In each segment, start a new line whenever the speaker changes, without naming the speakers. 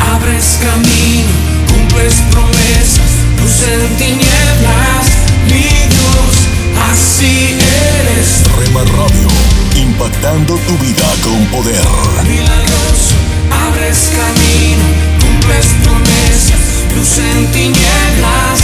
abres camino, cumples promesas, luz en tinieblas, mi Dios, así eres.
Rema Radio, impactando tu vida con poder.
Milagroso, abres camino, cumples promesas, luz en tinieblas,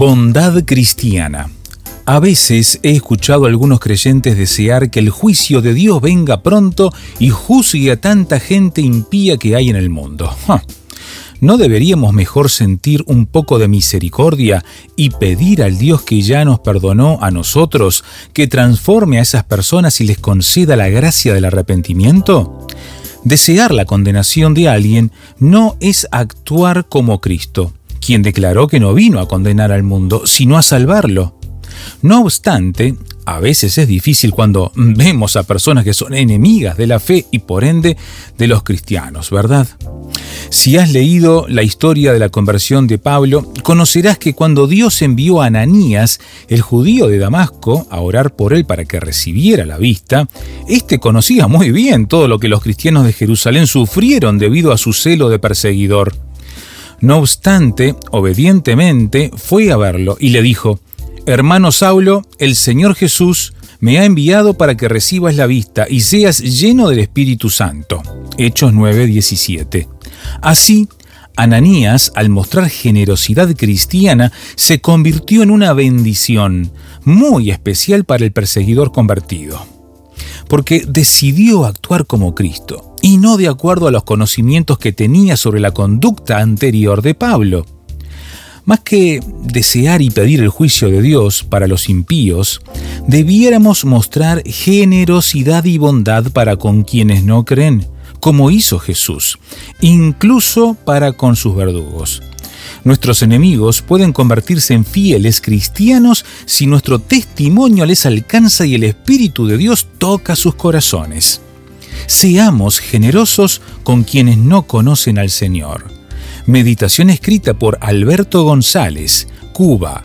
Bondad cristiana. A veces he escuchado a algunos creyentes desear que el juicio de Dios venga pronto y juzgue a tanta gente impía que hay en el mundo. ¿No deberíamos mejor sentir un poco de misericordia y pedir al Dios que ya nos perdonó a nosotros que transforme a esas personas y les conceda la gracia del arrepentimiento? Desear la condenación de alguien no es actuar como Cristo, quien declaró que no vino a condenar al mundo, sino a salvarlo. No obstante, a veces es difícil cuando vemos a personas que son enemigas de la fe y por ende de los cristianos, ¿verdad? Si has leído la historia de la conversión de Pablo, conocerás que cuando Dios envió a Ananías, el judío de Damasco, a orar por él para que recibiera la vista, éste conocía muy bien todo lo que los cristianos de Jerusalén sufrieron debido a su celo de perseguidor. No obstante, obedientemente fue a verlo y le dijo, Hermano Saulo, el Señor Jesús me ha enviado para que recibas la vista y seas lleno del Espíritu Santo. Hechos 9:17. Así, Ananías, al mostrar generosidad cristiana, se convirtió en una bendición muy especial para el perseguidor convertido, porque decidió actuar como Cristo y no de acuerdo a los conocimientos que tenía sobre la conducta anterior de Pablo. Más que desear y pedir el juicio de Dios para los impíos, debiéramos mostrar generosidad y bondad para con quienes no creen, como hizo Jesús, incluso para con sus verdugos. Nuestros enemigos pueden convertirse en fieles cristianos si nuestro testimonio les alcanza y el Espíritu de Dios toca sus corazones. Seamos generosos con quienes no conocen al Señor. Meditación escrita por Alberto González, Cuba.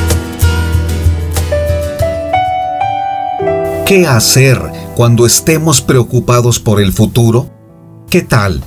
¿Qué hacer cuando estemos preocupados por el futuro? ¿Qué tal?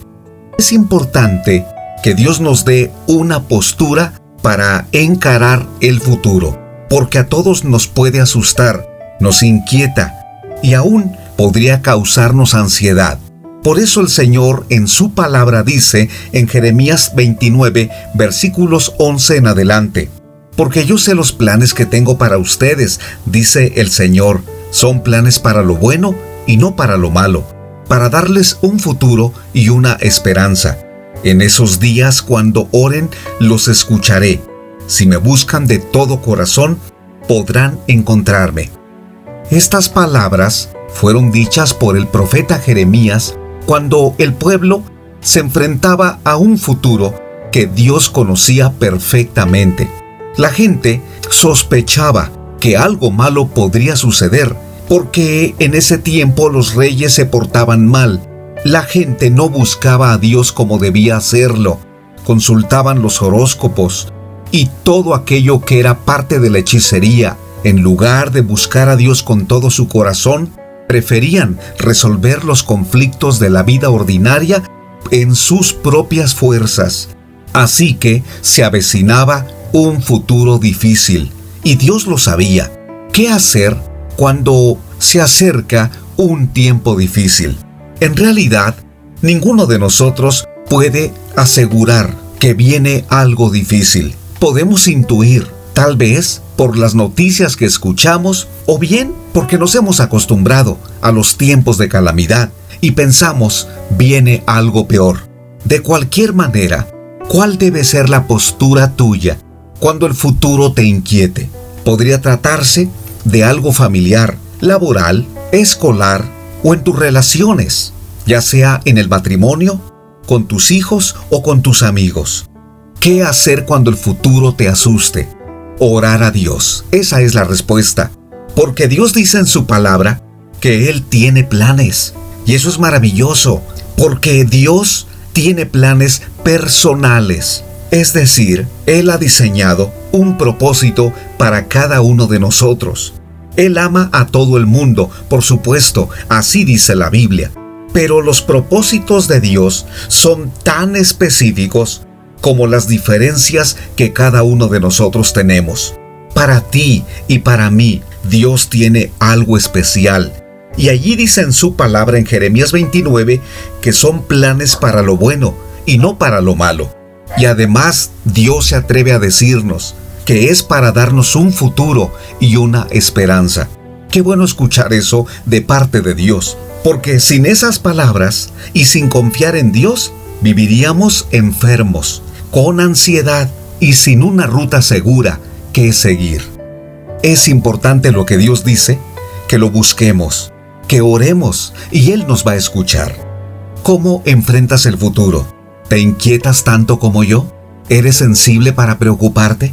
Es importante que Dios nos dé una postura para encarar el futuro, porque a todos nos puede asustar, nos inquieta y aún podría causarnos ansiedad. Por eso el Señor en su palabra dice en Jeremías 29, versículos 11 en adelante, Porque yo sé los planes que tengo para ustedes, dice el Señor, son planes para lo bueno y no para lo malo, para darles un futuro y una esperanza. En esos días cuando oren, los escucharé. Si me buscan de todo corazón, podrán encontrarme. Estas palabras fueron dichas por el profeta Jeremías cuando el pueblo se enfrentaba a un futuro que Dios conocía perfectamente. La gente sospechaba que algo malo podría suceder porque en ese tiempo los reyes se portaban mal. La gente no buscaba a Dios como debía hacerlo. Consultaban los horóscopos y todo aquello que era parte de la hechicería. En lugar de buscar a Dios con todo su corazón, preferían resolver los conflictos de la vida ordinaria en sus propias fuerzas. Así que se avecinaba un futuro difícil, y Dios lo sabía. ¿Qué hacer cuando se acerca un tiempo difícil? En realidad, ninguno de nosotros puede asegurar que viene algo difícil. Podemos intuir, tal vez por las noticias que escuchamos o bien porque nos hemos acostumbrado a los tiempos de calamidad y pensamos viene algo peor. De cualquier manera, ¿cuál debe ser la postura tuya cuando el futuro te inquiete? Podría tratarse de algo familiar, laboral, escolar o en tus relaciones, ya sea en el matrimonio, con tus hijos o con tus amigos. ¿Qué hacer cuando el futuro te asuste? Orar a Dios. Esa es la respuesta. Porque Dios dice en su palabra que Él tiene planes. Y eso es maravilloso, porque Dios tiene planes personales. Es decir, Él ha diseñado un propósito para cada uno de nosotros. Él ama a todo el mundo, por supuesto, así dice la Biblia. Pero los propósitos de Dios son tan específicos como las diferencias que cada uno de nosotros tenemos. Para ti y para mí, Dios tiene algo especial. Y allí dice en su palabra en Jeremías 29 que son planes para lo bueno y no para lo malo. Y además Dios se atreve a decirnos que es para darnos un futuro y una esperanza. Qué bueno escuchar eso de parte de Dios, porque sin esas palabras y sin confiar en Dios, viviríamos enfermos, con ansiedad y sin una ruta segura que seguir. Es importante lo que Dios dice, que lo busquemos, que oremos y Él nos va a escuchar. ¿Cómo enfrentas el futuro? ¿Te inquietas tanto como yo? ¿Eres sensible para preocuparte?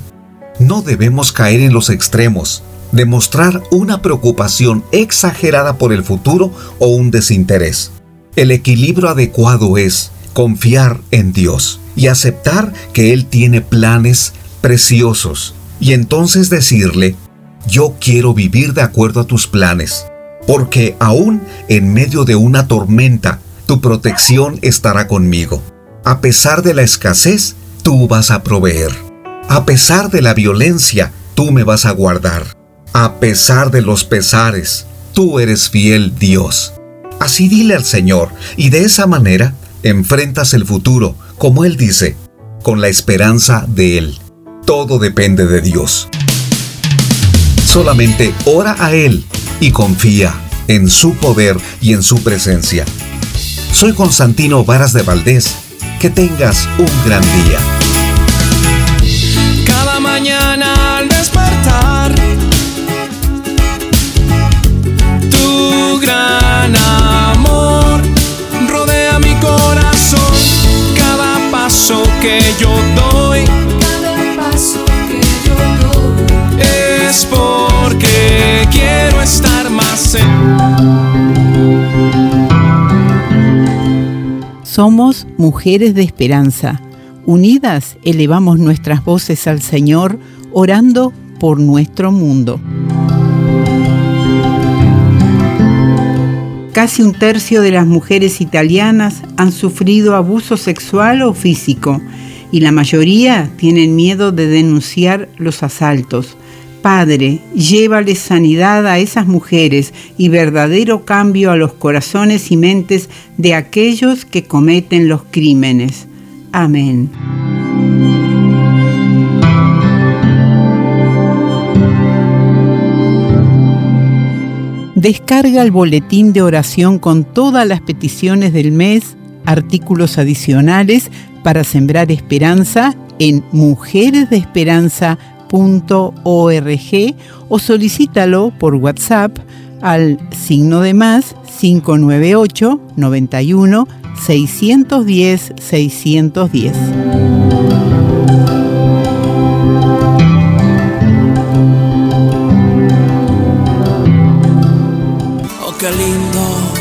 No debemos caer en los extremos, demostrar una preocupación exagerada por el futuro o un desinterés. El equilibrio adecuado es confiar en Dios y aceptar que Él tiene planes preciosos y entonces decirle, yo quiero vivir de acuerdo a tus planes, porque aún en medio de una tormenta, tu protección estará conmigo. A pesar de la escasez, tú vas a proveer. A pesar de la violencia, tú me vas a guardar. A pesar de los pesares, tú eres fiel Dios. Así dile al Señor, y de esa manera enfrentas el futuro, como Él dice, con la esperanza de Él. Todo depende de Dios. Solamente ora a Él y confía en su poder y en su presencia. Soy Constantino Varas de Valdés que tengas un gran día.
Cada mañana al despertar, tu gran amor rodea mi corazón. Cada paso que yo doy,
Cada paso que yo doy
es porque quiero estar más en
Somos mujeres de esperanza. Unidas elevamos nuestras voces al Señor, orando por nuestro mundo. Casi un tercio de las mujeres italianas han sufrido abuso sexual o físico y la mayoría tienen miedo de denunciar los asaltos. Padre, llévale sanidad a esas mujeres y verdadero cambio a los corazones y mentes de aquellos que cometen los crímenes. Amén. Descarga el boletín de oración con todas las peticiones del mes, artículos adicionales para sembrar esperanza en mujeresdeesperanza.org o solicítalo por WhatsApp al signo de más 598 91 610 610.
Oh, qué lindo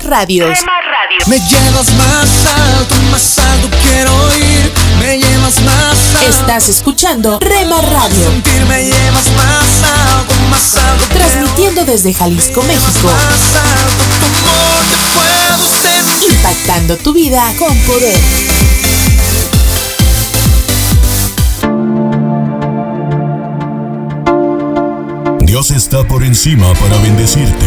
Rema Radios.
Me llevas más alto, más alto quiero ir. Me llevas más alto.
Estás escuchando Rema Radio,
Sentir me llevas más alto, más alto. quiero
transmitiendo desde Jalisco. México,
Más alto, tu amor te puedo sentir.
impactando tu vida con poder.
Dios está por encima para bendecirte,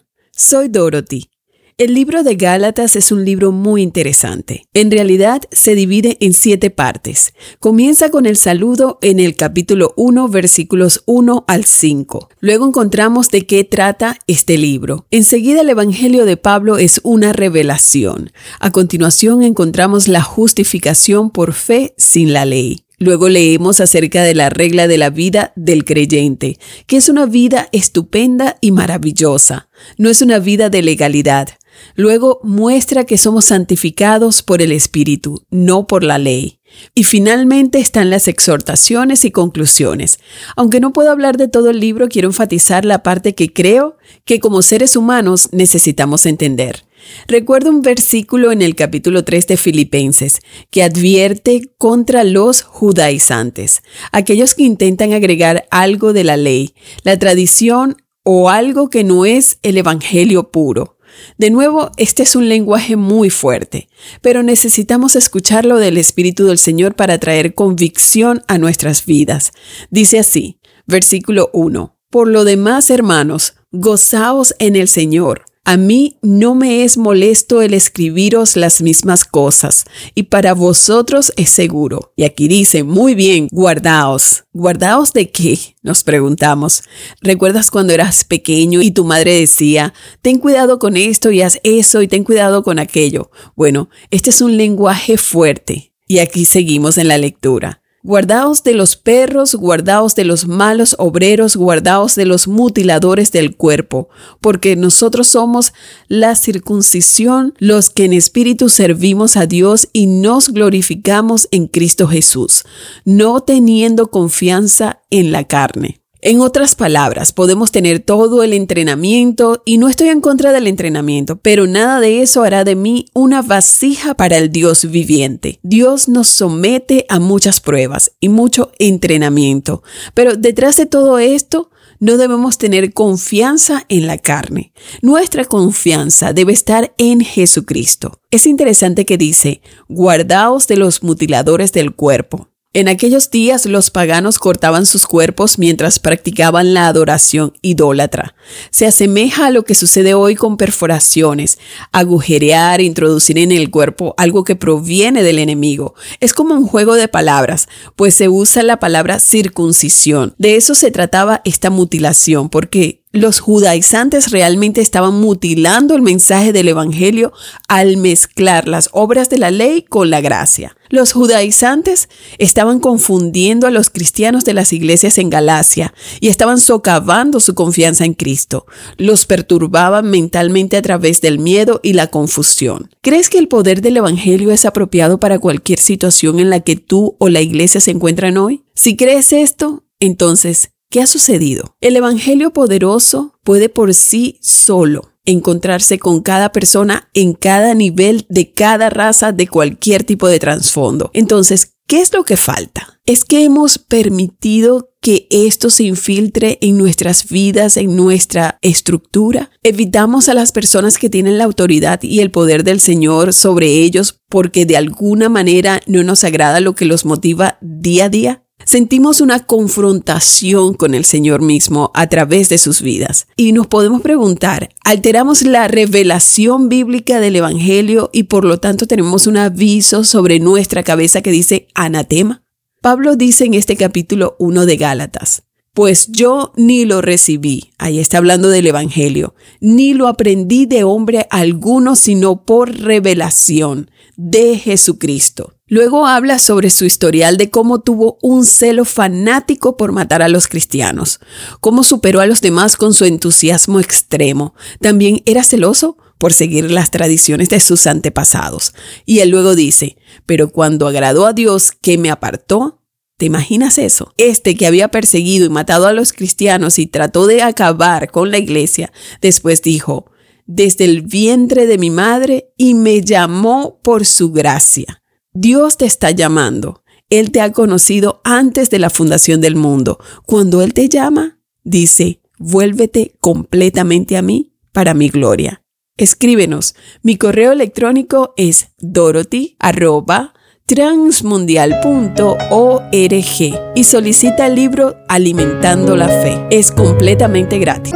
soy Dorothy. El libro de Gálatas es un libro muy interesante. En realidad se divide en siete partes. Comienza con el saludo en el capítulo 1, versículos 1 al 5. Luego encontramos de qué trata este libro. Enseguida el Evangelio de Pablo es una revelación. A continuación encontramos la justificación por fe sin la ley. Luego leemos acerca de la regla de la vida del creyente, que es una vida estupenda y maravillosa. No es una vida de legalidad. Luego muestra que somos santificados por el Espíritu, no por la ley. Y finalmente están las exhortaciones y conclusiones. Aunque no puedo hablar de todo el libro, quiero enfatizar la parte que creo que como seres humanos necesitamos entender. Recuerdo un versículo en el capítulo 3 de Filipenses que advierte contra los judaizantes, aquellos que intentan agregar algo de la ley, la tradición o algo que no es el Evangelio puro. De nuevo, este es un lenguaje muy fuerte, pero necesitamos escucharlo del Espíritu del Señor para traer convicción a nuestras vidas. Dice así, versículo 1. Por lo demás, hermanos, gozaos en el Señor. A mí no me es molesto el escribiros las mismas cosas, y para vosotros es seguro. Y aquí dice, muy bien, guardaos. ¿Guardaos de qué? Nos preguntamos. ¿Recuerdas cuando eras pequeño y tu madre decía, ten cuidado con esto y haz eso y ten cuidado con aquello? Bueno, este es un lenguaje fuerte. Y aquí seguimos en la lectura. Guardaos de los perros, guardaos de los malos obreros, guardaos de los mutiladores del cuerpo, porque nosotros somos la circuncisión, los que en espíritu servimos a Dios y nos glorificamos en Cristo Jesús, no teniendo confianza en la carne. En otras palabras, podemos tener todo el entrenamiento y no estoy en contra del entrenamiento, pero nada de eso hará de mí una vasija para el Dios viviente. Dios nos somete a muchas pruebas y mucho entrenamiento, pero detrás de todo esto no debemos tener confianza en la carne. Nuestra confianza debe estar en Jesucristo. Es interesante que dice, guardaos de los mutiladores del cuerpo. En aquellos días los paganos cortaban sus cuerpos mientras practicaban la adoración idólatra. Se asemeja a lo que sucede hoy con perforaciones, agujerear, introducir en el cuerpo algo que proviene del enemigo. Es como un juego de palabras, pues se usa la palabra circuncisión. De eso se trataba esta mutilación, porque los judaizantes realmente estaban mutilando el mensaje del Evangelio al mezclar las obras de la ley con la gracia. Los judaizantes estaban confundiendo a los cristianos de las iglesias en Galacia y estaban socavando su confianza en Cristo. Los perturbaban mentalmente a través del miedo y la confusión. ¿Crees que el poder del Evangelio es apropiado para cualquier situación en la que tú o la iglesia se encuentran hoy? Si crees esto, entonces, ¿qué ha sucedido? El Evangelio poderoso puede por sí solo encontrarse con cada persona en cada nivel de cada raza de cualquier tipo de trasfondo. Entonces, ¿qué es lo que falta? Es que hemos permitido que esto se infiltre en nuestras vidas, en nuestra estructura. Evitamos a las personas que tienen la autoridad y el poder del Señor sobre ellos porque de alguna manera no nos agrada lo que los motiva día a día. Sentimos una confrontación con el Señor mismo a través de sus vidas. Y nos podemos preguntar, ¿alteramos la revelación bíblica del Evangelio y por lo tanto tenemos un aviso sobre nuestra cabeza que dice anatema? Pablo dice en este capítulo 1 de Gálatas, pues yo ni lo recibí, ahí está hablando del Evangelio, ni lo aprendí de hombre alguno, sino por revelación de Jesucristo. Luego habla sobre su historial de cómo tuvo un celo fanático por matar a los cristianos, cómo superó a los demás con su entusiasmo extremo. También era celoso por seguir las tradiciones de sus antepasados. Y él luego dice, pero cuando agradó a Dios que me apartó, ¿te imaginas eso? Este que había perseguido y matado a los cristianos y trató de acabar con la iglesia, después dijo, desde el vientre de mi madre y me llamó por su gracia. Dios te está llamando. Él te ha conocido antes de la fundación del mundo. Cuando Él te llama, dice, vuélvete completamente a mí para mi gloria. Escríbenos. Mi correo electrónico es dorothy@transmundial.org y solicita el libro Alimentando la Fe. Es completamente gratis.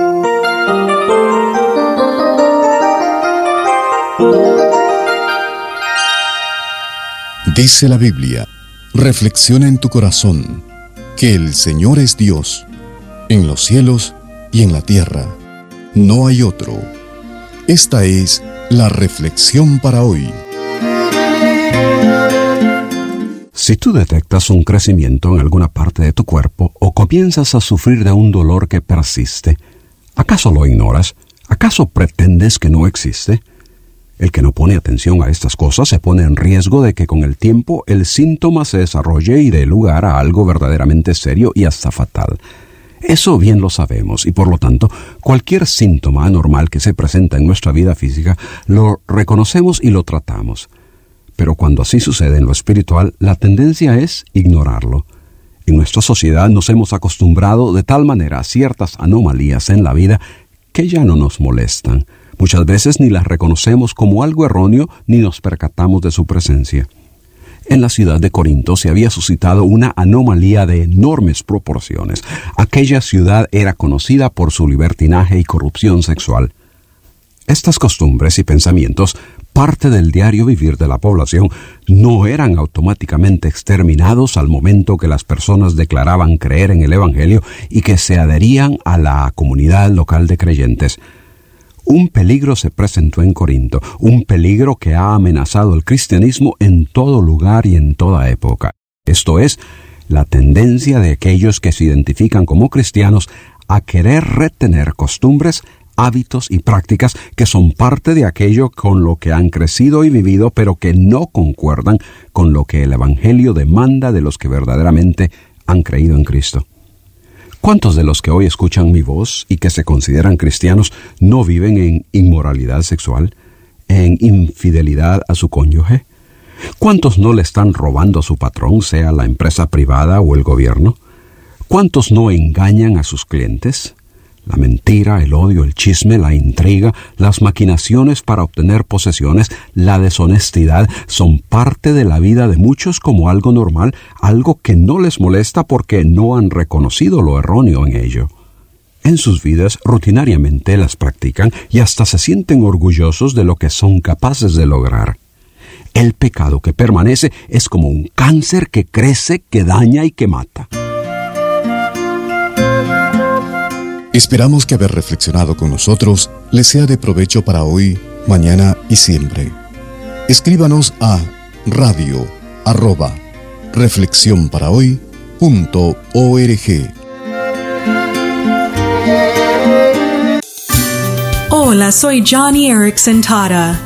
Dice la Biblia, reflexiona en tu corazón que el Señor es Dios, en los cielos y en la tierra. No hay otro. Esta es la reflexión para hoy.
Si tú detectas un crecimiento en alguna parte de tu cuerpo o comienzas a sufrir de un dolor que persiste, ¿acaso lo ignoras? ¿Acaso pretendes que no existe? El que no pone atención a estas cosas se pone en riesgo de que con el tiempo el síntoma se desarrolle y dé lugar a algo verdaderamente serio y hasta fatal. Eso bien lo sabemos y por lo tanto cualquier síntoma anormal que se presenta en nuestra vida física lo reconocemos y lo tratamos. Pero cuando así sucede en lo espiritual, la tendencia es ignorarlo. En nuestra sociedad nos hemos acostumbrado de tal manera a ciertas anomalías en la vida que ya no nos molestan. Muchas veces ni las reconocemos como algo erróneo ni nos percatamos de su presencia. En la ciudad de Corinto se había suscitado una anomalía de enormes proporciones. Aquella ciudad era conocida por su libertinaje y corrupción sexual. Estas costumbres y pensamientos, parte del diario vivir de la población, no eran automáticamente exterminados al momento que las personas declaraban creer en el Evangelio y que se adherían a la comunidad local de creyentes. Un peligro se presentó en Corinto, un peligro que ha amenazado el cristianismo en todo lugar y en toda época. Esto es, la tendencia de aquellos que se identifican como cristianos a querer retener costumbres, hábitos y prácticas que son parte de aquello con lo que han crecido y vivido, pero que no concuerdan con lo que el Evangelio demanda de los que verdaderamente han creído en Cristo. ¿Cuántos de los que hoy escuchan mi voz y que se consideran cristianos no viven en inmoralidad sexual, en infidelidad a su cónyuge? ¿Cuántos no le están robando a su patrón, sea la empresa privada o el gobierno? ¿Cuántos no engañan a sus clientes? La mentira, el odio, el chisme, la intriga, las maquinaciones para obtener posesiones, la deshonestidad son parte de la vida de muchos como algo normal, algo que no les molesta porque no han reconocido lo erróneo en ello. En sus vidas rutinariamente las practican y hasta se sienten orgullosos de lo que son capaces de lograr. El pecado que permanece es como un cáncer que crece, que daña y que mata.
Esperamos que haber reflexionado con nosotros les sea de provecho para hoy, mañana y siempre. Escríbanos a radio arroba
Hola, soy Johnny Erickson Tara.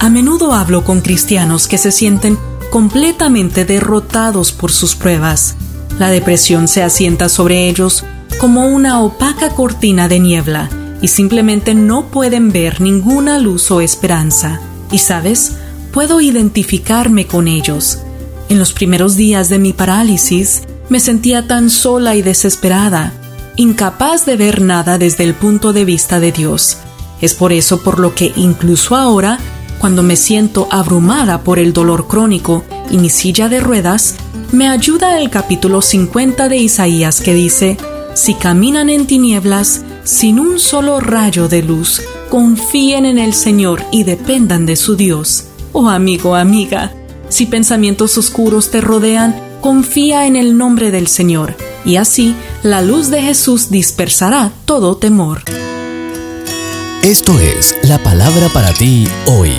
A menudo hablo con cristianos que se sienten completamente derrotados por sus pruebas. La depresión se asienta sobre ellos como una opaca cortina de niebla y simplemente no pueden ver ninguna luz o esperanza. Y sabes, puedo identificarme con ellos. En los primeros días de mi parálisis me sentía tan sola y desesperada, incapaz de ver nada desde el punto de vista de Dios. Es por eso por lo que incluso ahora, cuando me siento abrumada por el dolor crónico y mi silla de ruedas, me ayuda el capítulo 50 de Isaías que dice, si caminan en tinieblas, sin un solo rayo de luz, confíen en el Señor y dependan de su Dios. Oh amigo, amiga, si pensamientos oscuros te rodean, confía en el nombre del Señor, y así la luz de Jesús dispersará todo temor.
Esto es la palabra para ti hoy.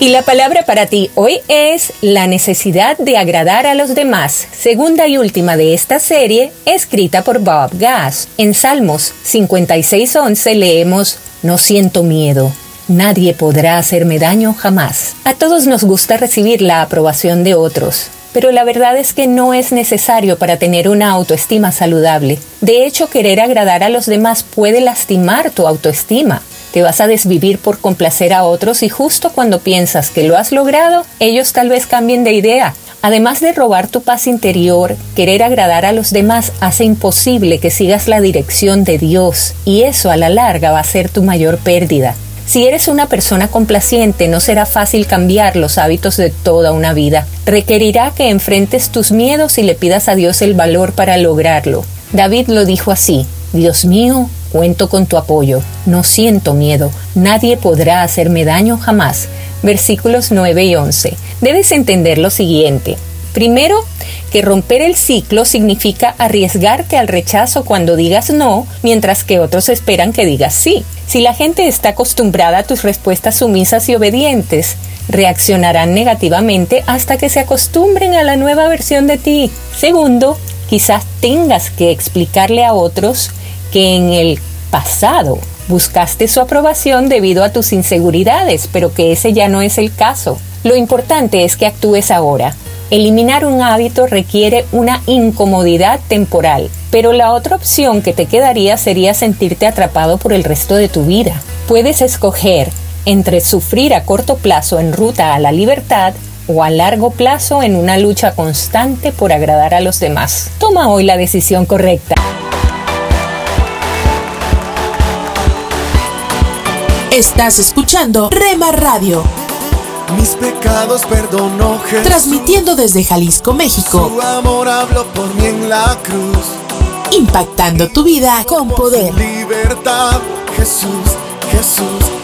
Y la palabra para ti hoy es la necesidad de agradar a los demás, segunda y última de esta serie, escrita por Bob Gass. En Salmos 56.11 leemos, No siento miedo, nadie podrá hacerme daño jamás. A todos nos gusta recibir la aprobación de otros, pero la verdad es que no es necesario para tener una autoestima saludable. De hecho, querer agradar a los demás puede lastimar tu autoestima. Te vas a desvivir por complacer a otros y justo cuando piensas que lo has logrado, ellos tal vez cambien de idea. Además de robar tu paz interior, querer agradar a los demás hace imposible que sigas la dirección de Dios y eso a la larga va a ser tu mayor pérdida. Si eres una persona complaciente, no será fácil cambiar los hábitos de toda una vida. Requerirá que enfrentes tus miedos y le pidas a Dios el valor para lograrlo. David lo dijo así, Dios mío, cuento con tu apoyo, no siento miedo, nadie podrá hacerme daño jamás. Versículos 9 y 11. Debes entender lo siguiente. Primero, que romper el ciclo significa arriesgarte al rechazo cuando digas no, mientras que otros esperan que digas sí. Si la gente está acostumbrada a tus respuestas sumisas y obedientes, reaccionarán negativamente hasta que se acostumbren a la nueva versión de ti. Segundo, quizás tengas que explicarle a otros que en el pasado buscaste su aprobación debido a tus inseguridades, pero que ese ya no es el caso. Lo importante es que actúes ahora. Eliminar un hábito requiere una incomodidad temporal, pero la otra opción que te quedaría sería sentirte atrapado por el resto de tu vida. Puedes escoger entre sufrir a corto plazo en ruta a la libertad o a largo plazo en una lucha constante por agradar a los demás. Toma hoy la decisión correcta.
Estás escuchando Rema Radio.
Mis pecados perdonó Jesús.
Transmitiendo desde Jalisco, México.
Su amor habló por mí en la cruz.
Impactando tu vida con poder.
Libertad, Jesús, Jesús.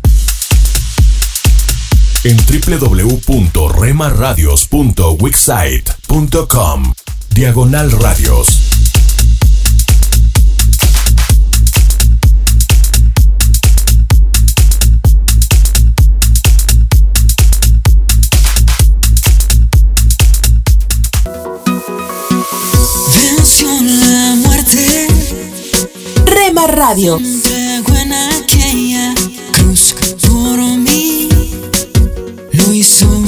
en www.remaradios.wixsite.com Diagonal Radios.
Venció la muerte. Rema Radio.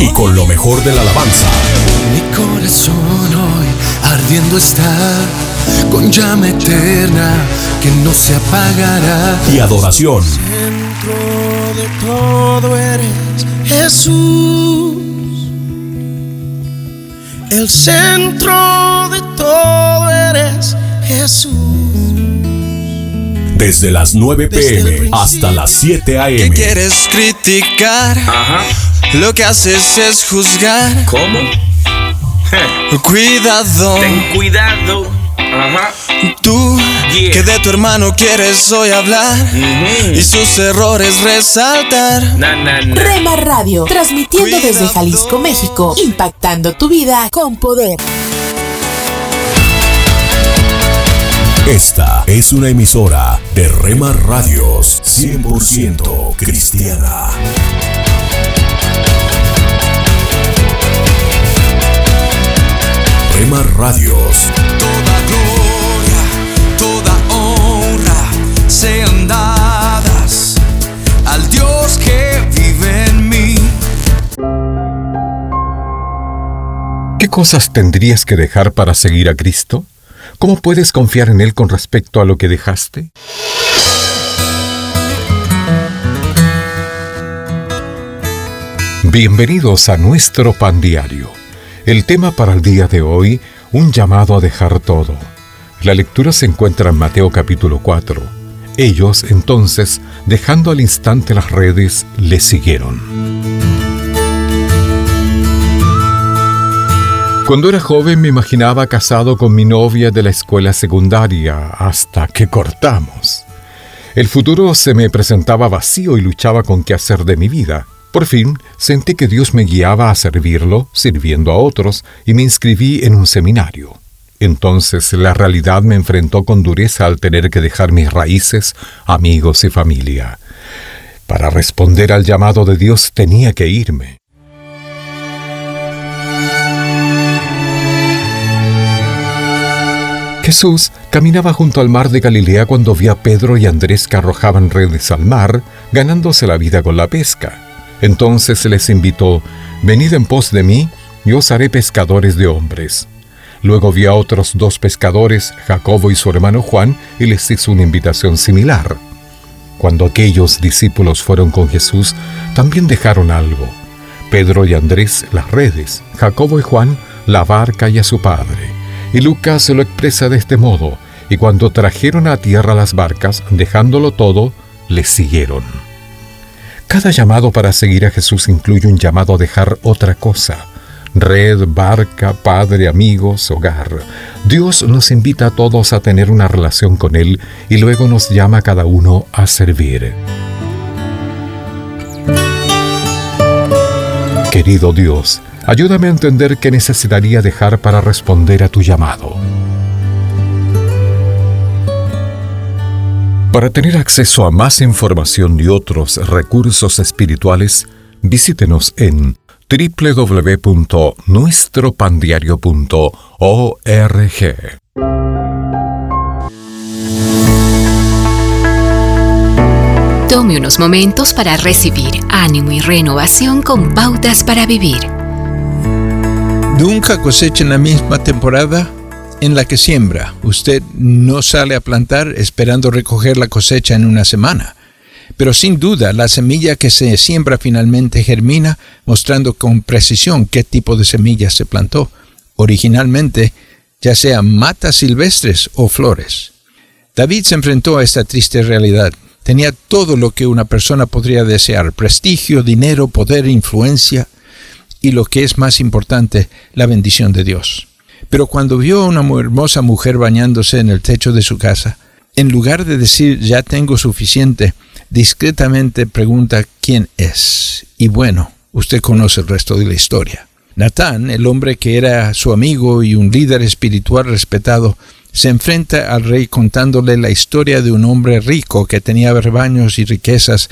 Y con lo mejor de la alabanza.
Mi corazón hoy ardiendo está con llama eterna que no se apagará.
Y adoración.
Dentro de todo eres Jesús. El centro de todo eres Jesús.
Desde las 9 p.m. hasta las 7
¿Qué
a.m.
quieres criticar? Lo que haces es juzgar.
¿Cómo?
Cuidado.
Ten cuidado. Ajá.
Tú
Yeah.
que de tu hermano quieres hoy hablar y sus errores resaltar.
Na, na, na.
Rema Radio, transmitiendo desde Jalisco, México, impactando tu vida con poder.
Esta es una emisora de Rema Radios 100% cristiana. Rema Radios.
Toda gloria, toda honra sean dadas al Dios que vive en mí.
¿Qué cosas tendrías que dejar para seguir a Cristo? ¿Cómo puedes confiar en Él con respecto a lo que dejaste? Bienvenidos a nuestro pan diario. El tema para el día de hoy, un llamado a dejar todo. La lectura se encuentra en Mateo capítulo 4. Ellos, entonces, dejando al instante las redes, le siguieron. Cuando era joven me imaginaba casado con mi novia de la escuela secundaria hasta que cortamos. El futuro se me presentaba vacío y luchaba con qué hacer de mi vida. Por fin sentí que Dios me guiaba a servirlo, sirviendo a otros, y me inscribí en un seminario. Entonces la realidad me enfrentó con dureza al tener que dejar mis raíces, amigos y familia. Para responder al llamado de Dios tenía que irme. Jesús caminaba junto al mar de Galilea cuando vio a Pedro y Andrés que arrojaban redes al mar, ganándose la vida con la pesca. Entonces les invitó, Venid en pos de mí, y os haré pescadores de hombres. Luego vio a otros dos pescadores, Jacobo y su hermano Juan, y les hizo una invitación similar. Cuando aquellos discípulos fueron con Jesús, también dejaron algo. Pedro y Andrés las redes, Jacobo y Juan la barca y a su padre. Y Lucas se lo expresa de este modo, y cuando trajeron a tierra las barcas, dejándolo todo, les siguieron. Cada llamado para seguir a Jesús incluye un llamado a dejar otra cosa. Red, barca, padre, amigos, hogar. Dios nos invita a todos a tener una relación con Él y luego nos llama a cada uno a servir. Querido Dios, ayúdame a entender qué necesitaría dejar para responder a tu llamado. Para tener acceso a más información y otros recursos espirituales, visítenos en www.nuestropandiario.org.
Tome unos momentos para recibir ánimo y renovación con pautas para vivir.
Nunca cosecha en la misma temporada en la que siembra. Usted no sale a plantar esperando recoger la cosecha en una semana. Pero sin duda, la semilla que se siembra finalmente germina, mostrando con precisión qué tipo de semilla se plantó, originalmente, ya sea matas silvestres o flores. David se enfrentó a esta triste realidad. Tenía todo lo que una persona podría desear, prestigio, dinero, poder, influencia y lo que es más importante, la bendición de Dios. Pero cuando vio a una hermosa mujer bañándose en el techo de su casa, en lugar de decir ya tengo suficiente, discretamente pregunta quién es. Y bueno, Usted conoce el resto de la historia. Natán, el hombre que era su amigo y un líder espiritual respetado, se enfrenta al rey contándole la historia de un hombre rico que tenía rebaños y riquezas,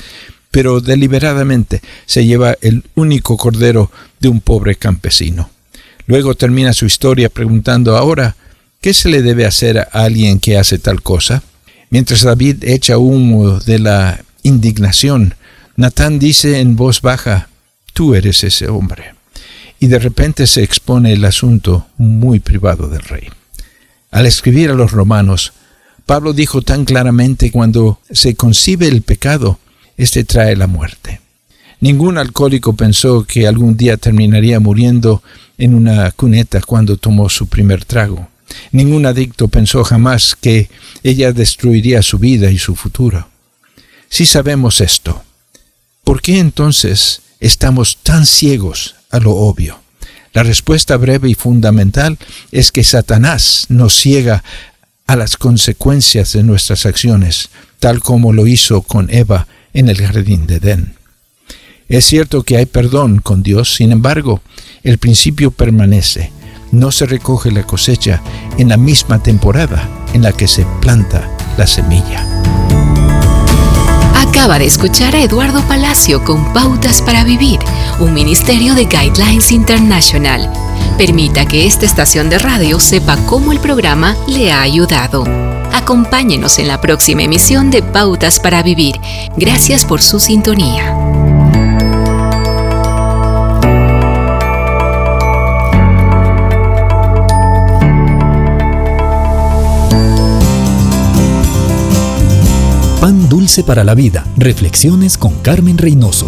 pero deliberadamente se lleva el único cordero de un pobre campesino. Luego termina su historia preguntando ahora, ¿qué se le debe hacer a alguien que hace tal cosa? Mientras David echa humo de la indignación, Natán dice en voz baja, tú eres ese hombre. Y de repente se expone el asunto muy privado del rey. Al escribir a los romanos, Pablo dijo tan claramente cuando se concibe el pecado, éste trae la muerte. Ningún alcohólico pensó que algún día terminaría muriendo en una cuneta cuando tomó su primer trago. Ningún adicto pensó jamás que ella destruiría su vida y su futuro. Si sabemos esto, ¿por qué entonces estamos tan ciegos a lo obvio? La respuesta breve y fundamental es que Satanás nos ciega a las consecuencias de nuestras acciones, tal como lo hizo con Eva en el jardín de Edén. Es cierto que hay perdón con Dios, sin embargo, el principio permanece. No se recoge la cosecha en la misma temporada en la que se planta la semilla.
Acaba de escuchar a Eduardo Palacio con Pautas para Vivir, un ministerio de Guidelines International. Permita que esta estación de radio sepa cómo el programa le ha ayudado. Acompáñenos en la próxima emisión de Pautas para Vivir. Gracias por su sintonía.
Pan dulce para la vida. Reflexiones con Carmen Reynoso.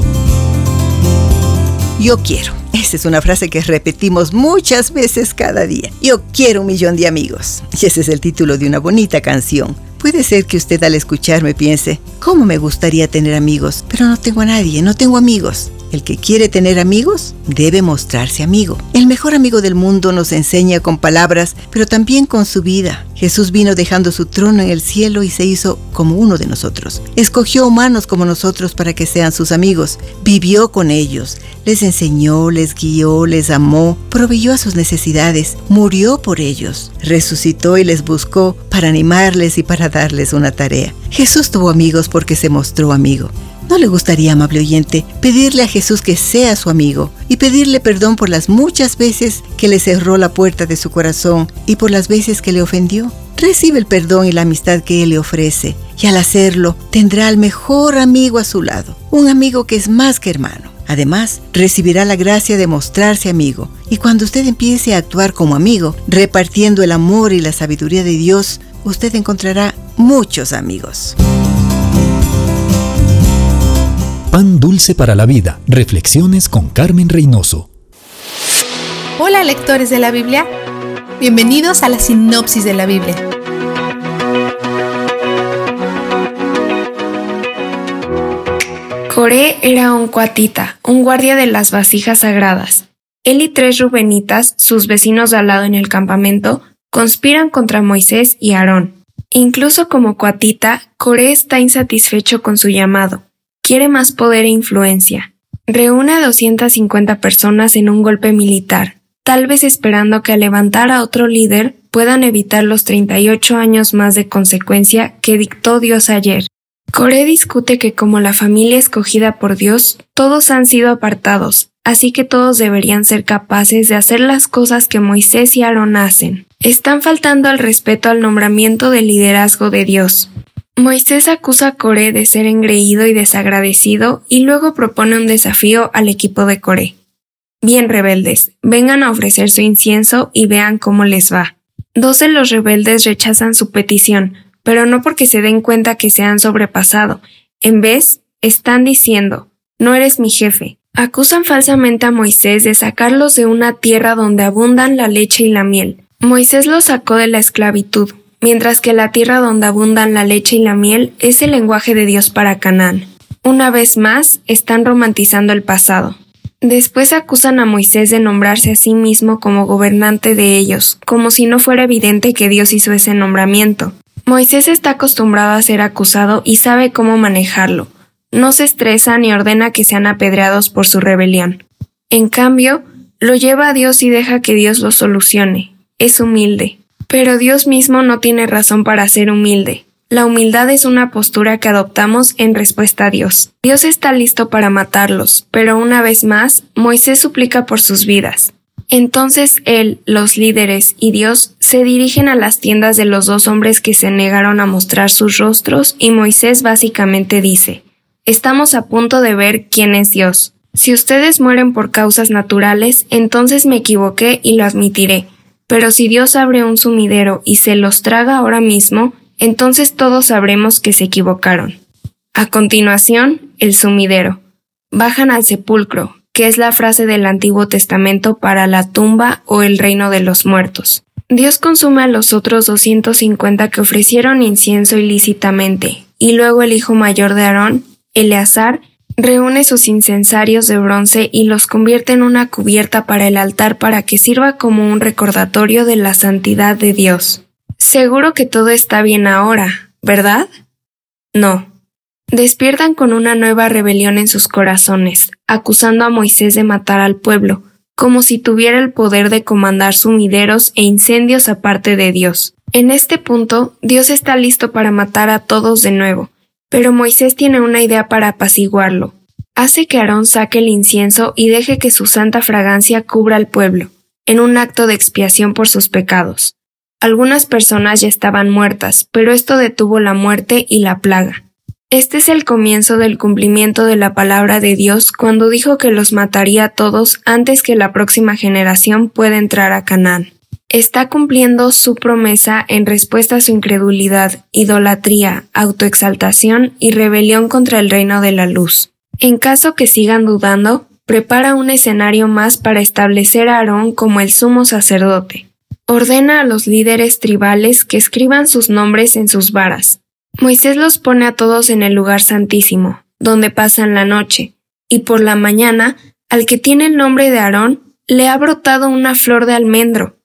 Yo quiero. Esa es una frase que repetimos muchas veces cada día. Yo quiero un millón de amigos. Y ese es el título de una bonita canción. Puede ser que usted al escucharme piense, ¿cómo me gustaría tener amigos? Pero no tengo a nadie, no tengo amigos. El que quiere tener amigos debe mostrarse amigo. El mejor amigo del mundo nos enseña con palabras, pero también con su vida. Jesús vino dejando su trono en el cielo y se hizo como uno de nosotros. Escogió humanos como nosotros para que sean sus amigos. Vivió con ellos, les enseñó, les guió, les amó, proveyó a sus necesidades, murió por ellos, resucitó y les buscó para animarles y para darles una tarea. Jesús tuvo amigos porque se mostró amigo. ¿No le gustaría, amable oyente, pedirle a Jesús que sea su amigo y pedirle perdón por las muchas veces que le cerró la puerta de su corazón y por las veces que le ofendió? Recibe el perdón y la amistad que Él le ofrece y al hacerlo tendrá al mejor amigo a su lado, un amigo que es más que hermano. Además, recibirá la gracia de mostrarse amigo y cuando usted empiece a actuar como amigo, repartiendo el amor y la sabiduría de Dios, usted encontrará muchos amigos.
Pan dulce para la vida. Reflexiones con Carmen Reynoso.
Hola lectores de la Biblia. Bienvenidos a la sinopsis de la Biblia.
Coré era un cuatita, un guardia de las vasijas sagradas. Él y tres rubenitas, sus vecinos de al lado en el campamento, conspiran contra Moisés y Aarón. Incluso como cuatita, Coré está insatisfecho con su llamado. Quiere más poder e influencia. Reúne a 250 personas en un golpe militar, tal vez esperando que al levantar a otro líder puedan evitar los 38 años más de consecuencia que dictó Dios ayer. Coré discute que como la familia escogida por Dios, todos han sido apartados, así que todos deberían ser capaces de hacer las cosas que Moisés y Aarón hacen. Están faltando al respeto al nombramiento del liderazgo de Dios. Moisés acusa a Coré de ser engreído y desagradecido y luego propone un desafío al equipo de Coré. Bien rebeldes, vengan a ofrecer su incienso y vean cómo les va. Dos de los rebeldes rechazan su petición, pero no porque se den cuenta que se han sobrepasado. En vez, están diciendo, no eres mi jefe. Acusan falsamente a Moisés de sacarlos de una tierra donde abundan la leche y la miel. Moisés los sacó de la esclavitud, mientras que la tierra donde abundan la leche y la miel es el lenguaje de Dios para Canaán. Una vez más, están romantizando el pasado. Después acusan a Moisés de nombrarse a sí mismo como gobernante de ellos, como si no fuera evidente que Dios hizo ese nombramiento. Moisés está acostumbrado a ser acusado y sabe cómo manejarlo. no se estresa ni ordena que sean apedreados por su rebelión. En cambio, lo lleva a Dios y deja que Dios lo solucione. Es humilde. Pero Dios mismo no tiene razón para ser humilde. La humildad es una postura que adoptamos en respuesta a Dios. Dios está listo para matarlos, pero una vez más, Moisés suplica por sus vidas. Entonces él, los líderes y Dios se dirigen a las tiendas de los dos hombres que se negaron a mostrar sus rostros y Moisés básicamente dice, Estamos a punto de ver quién es Dios. Si ustedes mueren por causas naturales, entonces me equivoqué y lo admitiré. Pero si Dios abre un sumidero y se los traga ahora mismo, entonces todos sabremos que se equivocaron. A continuación, el sumidero. Bajan al sepulcro, que es la frase del Antiguo Testamento para la tumba o el reino de los muertos. Dios consume a los otros 250 que ofrecieron incienso ilícitamente, y luego el hijo mayor de Aarón, Eleazar, reúne sus incensarios de bronce y los convierte en una cubierta para el altar para que sirva como un recordatorio de la santidad de Dios. Seguro que todo está bien ahora, ¿verdad? No. Despiertan con una nueva rebelión en sus corazones, acusando a Moisés de matar al pueblo, como si tuviera el poder de comandar sumideros e incendios aparte de Dios. En este punto, Dios está listo para matar a todos de nuevo, pero Moisés tiene una idea para apaciguarlo. Hace que Aarón saque el incienso y deje que su santa fragancia cubra al pueblo, en un acto de expiación por sus pecados. Algunas personas ya estaban muertas, pero esto detuvo la muerte y la plaga. Este es el comienzo del cumplimiento de la palabra de Dios cuando dijo que los mataría a todos antes que la próxima generación pueda entrar a Canaán está cumpliendo su promesa en respuesta a su incredulidad, idolatría, autoexaltación y rebelión contra el reino de la luz. En caso que sigan dudando, prepara un escenario más para establecer a Aarón como el sumo sacerdote. Ordena a los líderes tribales que escriban sus nombres en sus varas. Moisés los pone a todos en el lugar santísimo, donde pasan la noche, y por la mañana, al que tiene el nombre de Aarón, le ha brotado una flor de almendro,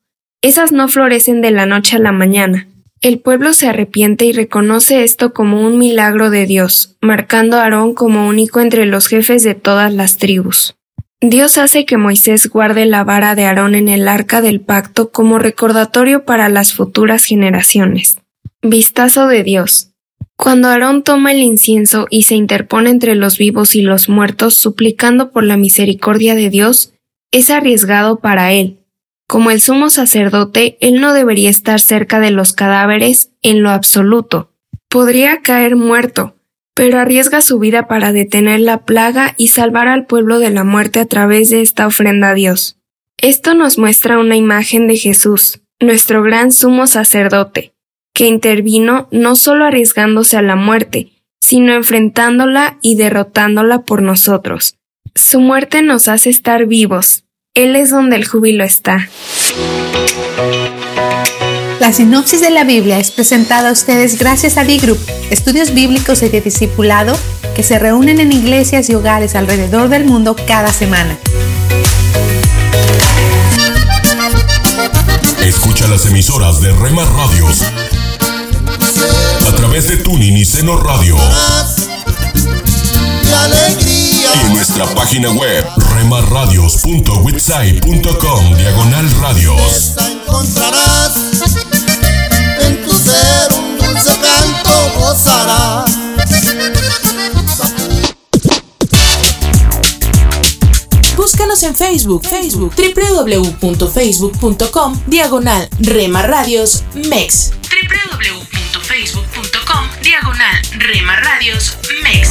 esas no florecen de la noche a la mañana. El pueblo se arrepiente y reconoce esto como un milagro de Dios, marcando a Aarón como único entre los jefes de todas las tribus. Dios hace que Moisés guarde la vara de Aarón en el arca del pacto como recordatorio para las futuras generaciones. Vistazo de Dios. Cuando Aarón toma el incienso y se interpone entre los vivos y los muertos suplicando por la misericordia de Dios, es arriesgado para él, como el sumo sacerdote, él no debería estar cerca de los cadáveres en lo absoluto. Podría caer muerto, pero arriesga su vida para detener la plaga y salvar al pueblo de la muerte a través de esta ofrenda a Dios. Esto nos muestra una imagen de Jesús, nuestro gran sumo sacerdote, que intervino no solo arriesgándose a la muerte, sino enfrentándola y derrotándola por nosotros. Su muerte nos hace estar vivos, él es donde el júbilo está.
La sinopsis de la Biblia es presentada a ustedes gracias a D-Group, estudios bíblicos y de discipulado que se reúnen en iglesias y hogares alrededor del mundo cada semana.
Escucha las emisoras de Rema Radios a través de Tuning y Seno Radio. Y en nuestra página web, remarradios.witsai.com, diagonal radios.
Encontrarás en tu ser un dulce canto gozarás.
Búscanos en Facebook, Facebook, www.facebook.com, diagonal Rema Radios MEX. www.facebook.com, diagonal Rema Radios MEX.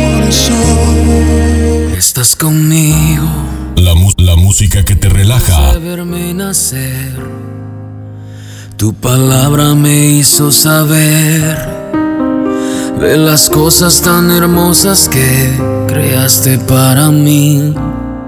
Estás conmigo.
La, música que te relaja,
De verme nacer. Tu palabra me hizo saber de las cosas tan hermosas que creaste para mí.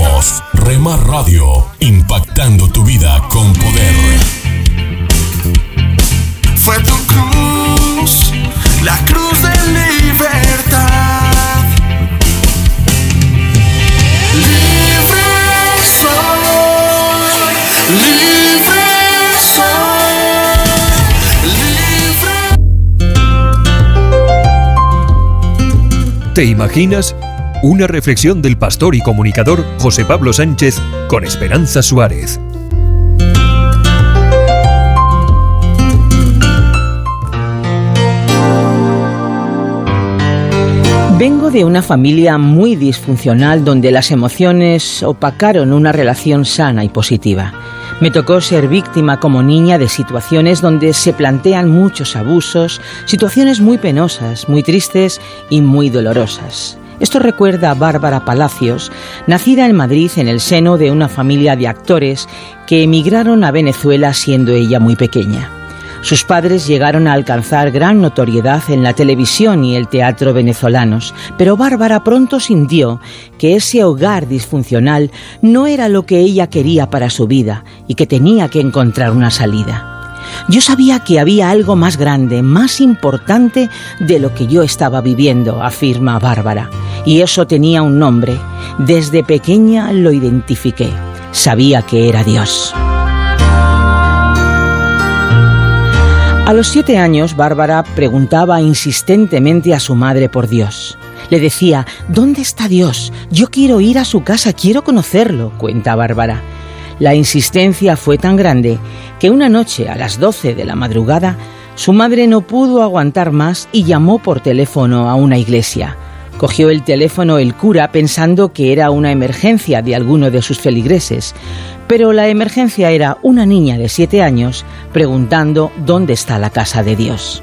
Somos Rema Radio, impactando tu vida con poder.
Fue tu cruz, la cruz de libertad. Libre soy, libre soy,
¿Te imaginas? Una reflexión del pastor y comunicador José Pablo Sánchez con Esperanza Suárez.
Vengo de una familia muy disfuncional donde las emociones opacaron una relación sana y positiva. Me tocó ser víctima como niña de situaciones donde se plantean muchos abusos, situaciones muy penosas, muy tristes y muy dolorosas. Esto recuerda a Bárbara Palacios, nacida en Madrid en el seno de una familia de actores que emigraron a Venezuela siendo ella muy pequeña. Sus padres llegaron a alcanzar gran notoriedad en la televisión y el teatro venezolanos, pero Bárbara pronto sintió que ese hogar disfuncional no era lo que ella quería para su vida y que tenía que encontrar una salida. Yo sabía que había algo más grande, más importante de lo que yo estaba viviendo, afirma Bárbara, y eso tenía un nombre. Desde pequeña lo identifiqué. Sabía que era Dios. A los siete años, Bárbara preguntaba insistentemente a su madre por Dios. Le decía, ¿dónde está Dios? Yo quiero ir a su casa, quiero conocerlo, cuenta Bárbara. La insistencia fue tan grande que una noche a las 12 de la madrugada su madre no pudo aguantar más y llamó por teléfono a una iglesia. Cogió el teléfono el cura pensando que era una emergencia de alguno de sus feligreses, pero la emergencia era una niña de siete años preguntando dónde está la casa de Dios.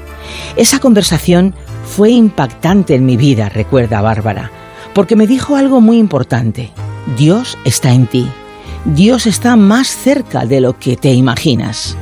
Esa conversación fue impactante en mi vida, recuerda Bárbara, porque me dijo algo muy importante. Dios está en ti. Dios está más cerca de lo que te imaginas.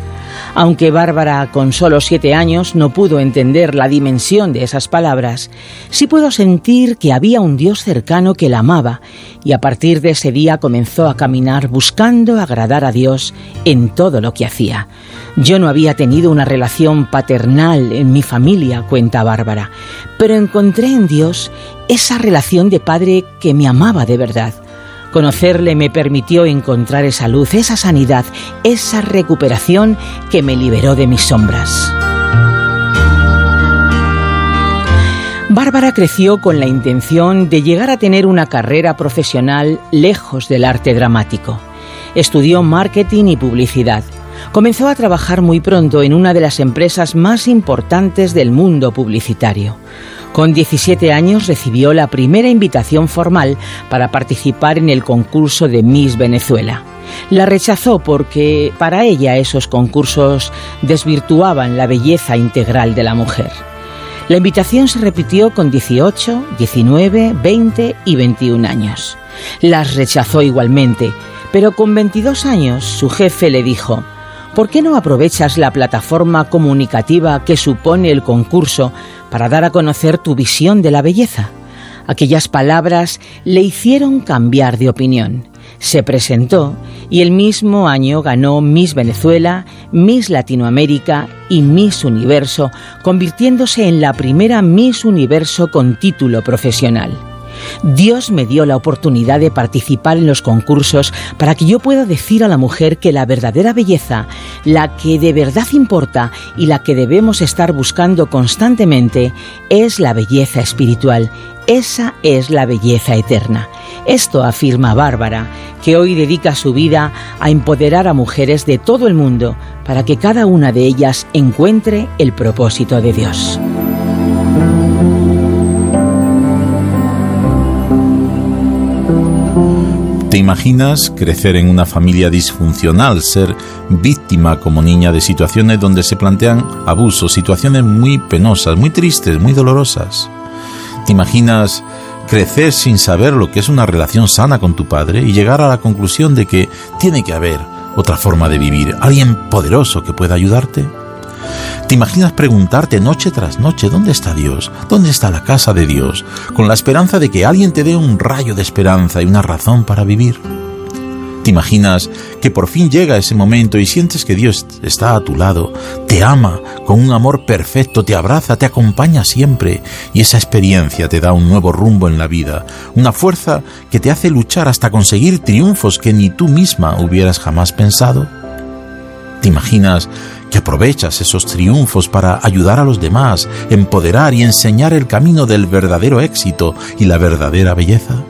Aunque Bárbara, con solo siete años, no pudo entender la dimensión de esas palabras, sí pudo sentir que había un Dios cercano que la amaba y a partir de ese día comenzó a caminar buscando agradar a Dios en todo lo que hacía. Yo no había tenido una relación paternal en mi familia, cuenta Bárbara, pero encontré en Dios esa relación de padre que me amaba de verdad. Conocerle me permitió encontrar esa luz, esa sanidad, esa recuperación que me liberó de mis sombras. Bárbara creció con la intención de llegar a tener una carrera profesional lejos del arte dramático. Estudió marketing y publicidad. Comenzó a trabajar muy pronto en una de las empresas más importantes del mundo publicitario. Con 17 años recibió la primera invitación formal para participar en el concurso de Miss Venezuela. La rechazó porque para ella esos concursos desvirtuaban la belleza integral de la mujer. La invitación se repitió con 18, 19, 20 y 21 años. Las rechazó igualmente, pero con 22 años su jefe le dijo, ¿por qué no aprovechas la plataforma comunicativa que supone el concurso para dar a conocer tu visión de la belleza? Aquellas palabras le hicieron cambiar de opinión. Se presentó y el mismo año ganó Miss Venezuela, Miss Latinoamérica y Miss Universo, convirtiéndose en la primera Miss Universo con título profesional. Dios me dio la oportunidad de participar en los concursos para que yo pueda decir a la mujer que la verdadera belleza, la que de verdad importa y la que debemos estar buscando constantemente, es la belleza espiritual. Esa es la belleza eterna. Esto afirma Bárbara, que hoy dedica su vida a empoderar a mujeres de todo el mundo para que cada una de ellas encuentre el propósito de Dios.
¿Te imaginas crecer en una familia disfuncional, ser víctima como niña de situaciones donde se plantean abusos, situaciones muy penosas, muy tristes, muy dolorosas? ¿Te imaginas crecer sin saber lo que es una relación sana con tu padre y llegar a la conclusión de que tiene que haber otra forma de vivir, alguien poderoso que pueda ayudarte? ¿Te imaginas preguntarte noche tras noche dónde está Dios? ¿Dónde está la casa de Dios? Con la esperanza de que alguien te dé un rayo de esperanza y una razón para vivir. ¿Te imaginas que por fin llega ese momento y sientes que Dios está a tu lado, te ama con un amor perfecto, te abraza, te acompaña siempre y esa experiencia te da un nuevo rumbo en la vida, una fuerza que te hace luchar hasta conseguir triunfos que ni tú misma hubieras jamás pensado? ¿Te imaginas que aprovechas esos triunfos para ayudar a los demás, empoderar y enseñar el camino del verdadero éxito y la verdadera belleza?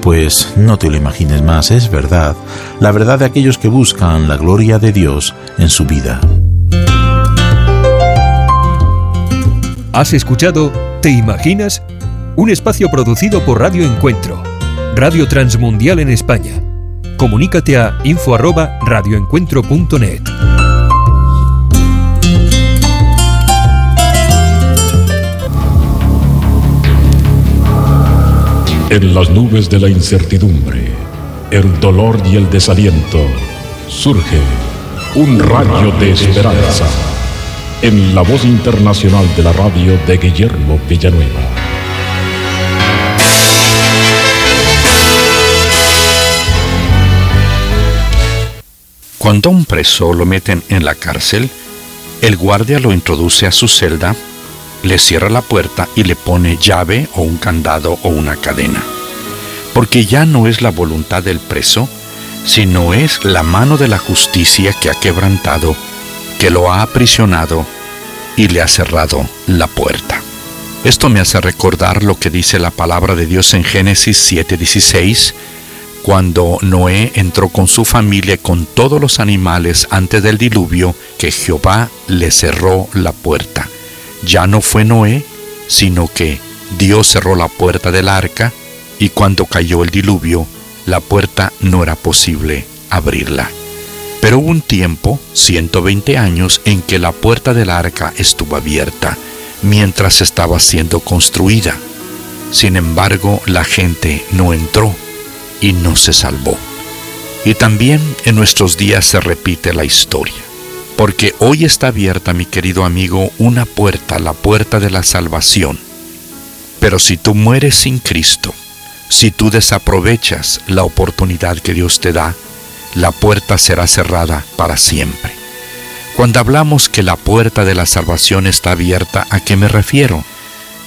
Pues no te lo imagines más, es verdad, la verdad de aquellos que buscan la gloria de Dios en su vida.
¿Has escuchado ¿Te imaginas? Un espacio producido por Radio Encuentro, Radio Transmundial en España. Comunícate a info@radioencuentro.net.
En las nubes de la incertidumbre, el dolor y el desaliento, surge un rayo de esperanza en la voz internacional de la radio de Guillermo Villanueva.
Cuando a un preso lo meten en la cárcel, el guardia lo introduce a su celda le cierra la puerta y le pone llave o un candado o una cadena. Porque ya no es la voluntad del preso, sino es la mano de la justicia que ha quebrantado, que lo ha aprisionado y le ha cerrado la puerta. Esto me hace recordar lo que dice la palabra de Dios en Génesis 7:16, cuando Noé entró con su familia con todos los animales antes del diluvio, que Jehová le cerró la puerta ya no fue Noé, sino que Dios cerró la puerta del arca y cuando cayó el diluvio, la puerta no era posible abrirla. Pero hubo un tiempo, 120 años, en que la puerta del arca estuvo abierta mientras estaba siendo construida. Sin embargo, la gente no entró y no se salvó. Y también en nuestros días se repite la historia porque hoy está abierta, mi querido amigo, una puerta, la puerta de la salvación. Pero si tú mueres sin Cristo, si tú desaprovechas la oportunidad que Dios te da, la puerta será cerrada para siempre. Cuando hablamos que la puerta de la salvación está abierta, ¿a qué me refiero?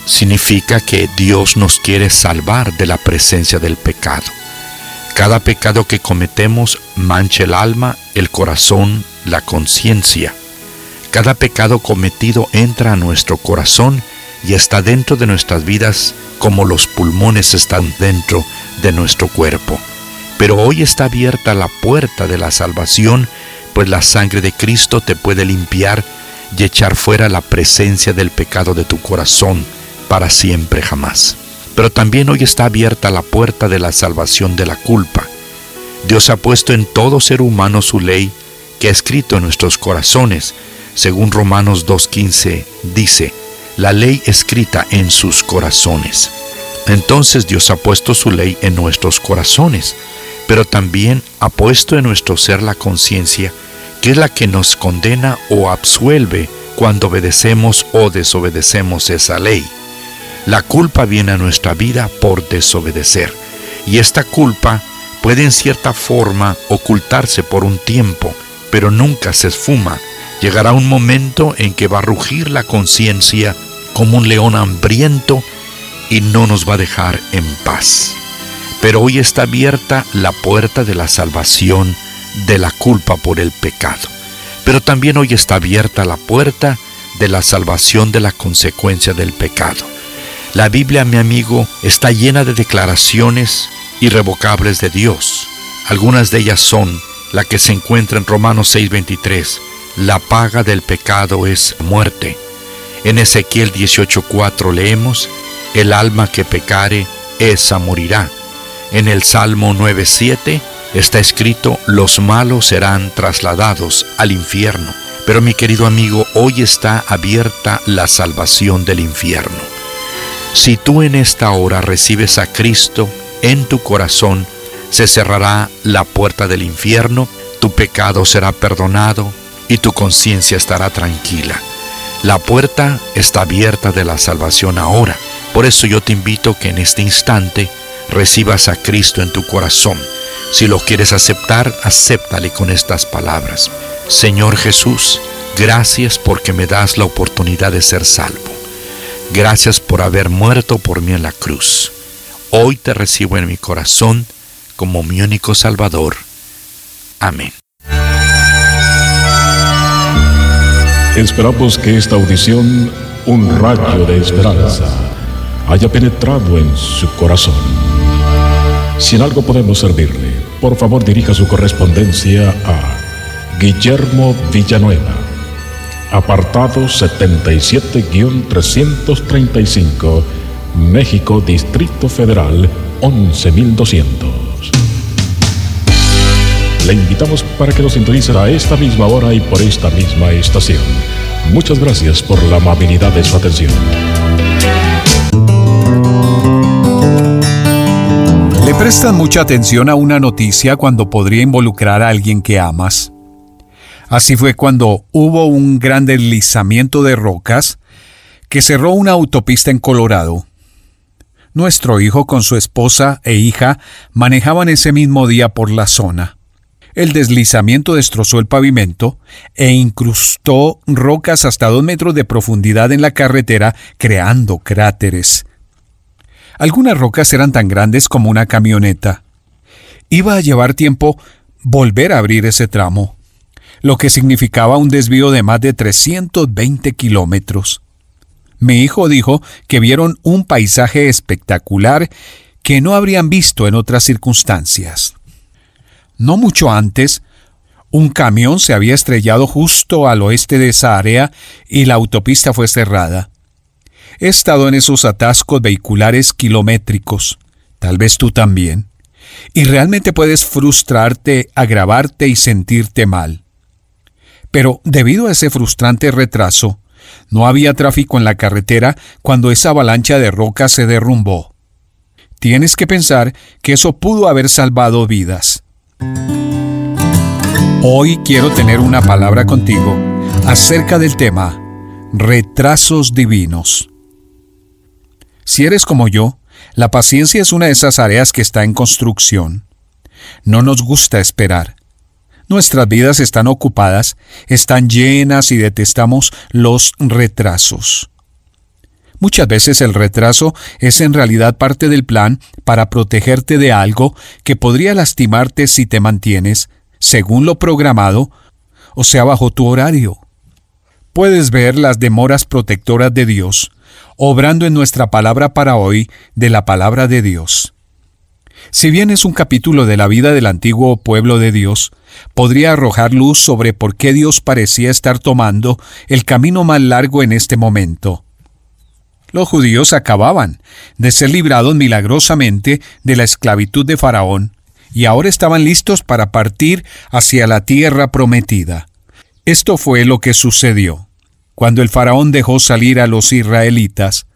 Significa que Dios nos quiere salvar de la presencia del pecado. Cada pecado que cometemos mancha el alma, el corazón, la conciencia. Cada pecado cometido entra a nuestro corazón y está dentro de nuestras vidas como los pulmones están dentro de nuestro cuerpo. Pero hoy está abierta la puerta de la salvación, pues la sangre de Cristo te puede limpiar y echar fuera la presencia del pecado de tu corazón para siempre jamás. Pero también hoy está abierta la puerta de la salvación de la culpa. Dios ha puesto en todo ser humano su ley que ha escrito en nuestros corazones. Según Romanos 2.15 dice, la ley escrita en sus corazones. Entonces Dios ha puesto su ley en nuestros corazones, pero también ha puesto en nuestro ser la conciencia, que es la que nos condena o absuelve cuando obedecemos o desobedecemos esa ley. La culpa viene a nuestra vida por desobedecer, y esta culpa puede en cierta forma ocultarse por un tiempo, pero nunca se esfuma. Llegará un momento en que va a rugir la conciencia como un león hambriento y no nos va a dejar en paz. Pero hoy está abierta la puerta de la salvación de la culpa por el pecado. Pero también hoy está abierta la puerta de la salvación de la consecuencia del pecado. La Biblia, mi amigo, está llena de declaraciones irrevocables de Dios. Algunas de ellas son la que se encuentra en Romanos 6:23. La paga del pecado es muerte. En Ezequiel 18:4 leemos, el alma que pecare, esa morirá. En el Salmo 9:7 está escrito, los malos serán trasladados al infierno. Pero mi querido amigo, hoy está abierta la salvación del infierno. Si tú en esta hora recibes a Cristo en tu corazón, se cerrará la puerta del infierno, tu pecado será perdonado y tu conciencia estará tranquila. La puerta está abierta de la salvación ahora. Por eso yo te invito que en este instante recibas a Cristo en tu corazón. Si lo quieres aceptar, acéptale con estas palabras. Señor Jesús, gracias porque me das la oportunidad de ser salvo. Gracias por haber muerto por mí en la cruz. Hoy te recibo en mi corazón como mi único Salvador. Amén.
Esperamos que esta audición, un rayo de esperanza, haya penetrado en su corazón. Si en algo podemos servirle, por favor dirija su correspondencia a Guillermo Villanueva, apartado 77-335, México, Distrito Federal, 11200. Le invitamos para que nos sintonice a esta misma hora y por esta misma estación. Muchas gracias por la amabilidad de su atención.
¿Le prestan mucha atención a una noticia cuando podría involucrar a alguien que amas? Así fue cuando hubo un gran deslizamiento de rocas que cerró una autopista en Colorado. Nuestro hijo con su esposa e hija manejaban ese mismo día por la zona. El deslizamiento destrozó el pavimento e incrustó rocas hasta dos metros de profundidad en la carretera, creando cráteres. Algunas rocas eran tan grandes como una camioneta. Iba a llevar tiempo volver a abrir ese tramo lo que significaba un desvío de más de 320 kilómetros. Mi hijo dijo que vieron un paisaje espectacular que no habrían visto en otras circunstancias. No mucho antes, un camión se había estrellado justo al oeste de esa área y la autopista fue cerrada. He estado en esos atascos vehiculares kilométricos, tal vez tú también, y realmente puedes frustrarte, agravarte y sentirte mal. Pero debido a ese frustrante retraso, no había tráfico en la carretera cuando esa avalancha de rocas se derrumbó. Tienes que pensar que eso pudo haber salvado vidas. Hoy quiero tener una palabra contigo acerca del tema retrasos divinos. Si eres como yo, la paciencia es una de esas áreas que está en construcción. No nos gusta esperar. Nuestras vidas están ocupadas, están llenas y detestamos los retrasos. Muchas veces el retraso es en realidad parte del plan para protegerte de algo que podría lastimarte si te mantienes, según lo programado, o sea, bajo tu horario. Puedes ver las demoras protectoras de Dios, obrando en nuestra palabra para hoy de la palabra de Dios. Si bien es un capítulo de la vida del antiguo pueblo de Dios, podría arrojar luz sobre por qué Dios parecía estar tomando el camino más largo en este momento. Los judíos acababan de ser librados milagrosamente de la esclavitud de Faraón, y ahora estaban listos para partir hacia la tierra prometida. Esto fue lo que sucedió. Cuando el faraón dejó salir a los israelitas,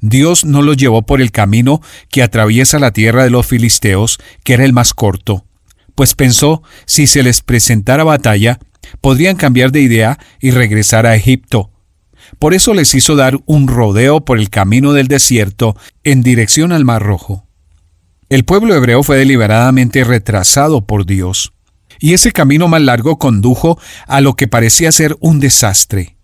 Dios no los llevó por el camino que atraviesa la tierra de los filisteos, que era el más corto, pues pensó si se les presentara batalla, podrían cambiar de idea y regresar a Egipto. Por eso les hizo dar un rodeo por el camino del desierto en dirección al Mar Rojo. El pueblo hebreo fue deliberadamente retrasado por Dios, y ese camino más largo condujo a lo que parecía ser un desastre.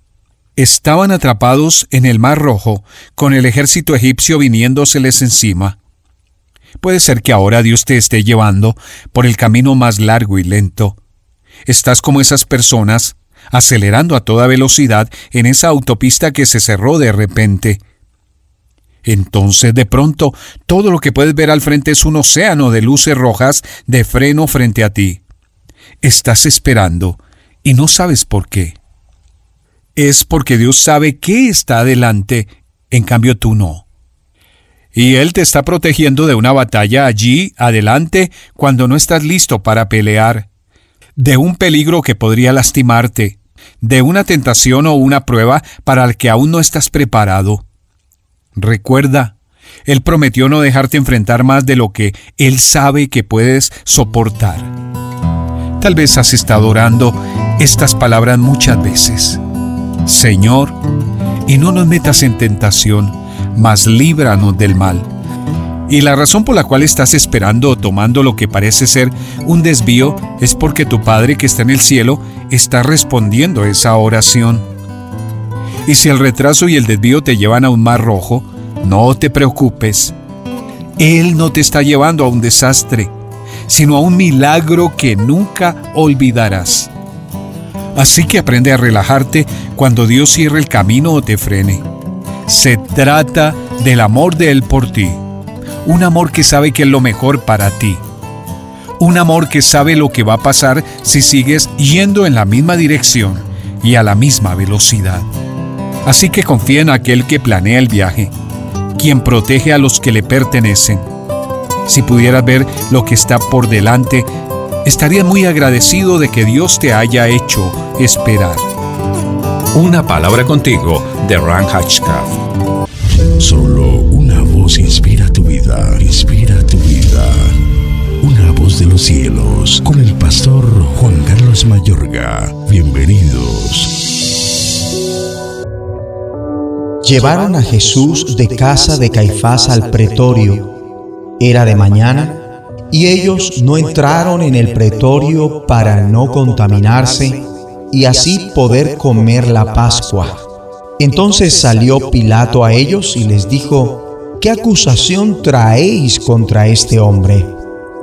Estaban atrapados en el Mar Rojo, con el ejército egipcio viniéndoseles encima. Puede ser que ahora Dios te esté llevando por el camino más largo y lento. Estás como esas personas, acelerando a toda velocidad en esa autopista que se cerró de repente. Entonces de pronto todo lo que puedes ver al frente es un océano de luces rojas de freno frente a ti. Estás esperando y no sabes por qué. Es porque Dios sabe qué está adelante, en cambio tú no. Y Él te está protegiendo de una batalla allí, adelante, cuando no estás listo para pelear, de un peligro que podría lastimarte, de una tentación o una prueba para la que aún no estás preparado. Recuerda, Él prometió no dejarte enfrentar más de lo que Él sabe que puedes soportar. Tal vez has estado orando estas palabras muchas veces. Señor, y no nos metas en tentación, mas líbranos del mal. Y la razón por la cual estás esperando o tomando lo que parece ser un desvío es porque tu Padre que está en el cielo está respondiendo esa oración. Y si el retraso y el desvío te llevan a un mar rojo, no te preocupes. Él no te está llevando a un desastre, sino a un milagro que nunca olvidarás. Así que aprende a relajarte cuando Dios cierre el camino o te frene. Se trata del amor de Él por ti. Un amor que sabe que es lo mejor para ti. Un amor que sabe lo que va a pasar si sigues yendo en la misma dirección y a la misma velocidad. Así que confía en aquel que planea el viaje, quien protege a los que le pertenecen. Si pudieras ver lo que está por delante, estaría muy agradecido de que Dios te haya hecho esperar.
Una palabra contigo de Ran Hatchcraft.
Solo una voz inspira tu vida, inspira tu vida. Una voz de los cielos, con el pastor Juan Carlos Mayorga. Bienvenidos.
Llevaron a Jesús de casa de Caifás al pretorio. Era de mañana y ellos no entraron en el pretorio para no contaminarse y así poder comer la Pascua. Entonces salió Pilato a ellos y les dijo, ¿qué acusación traéis contra este hombre?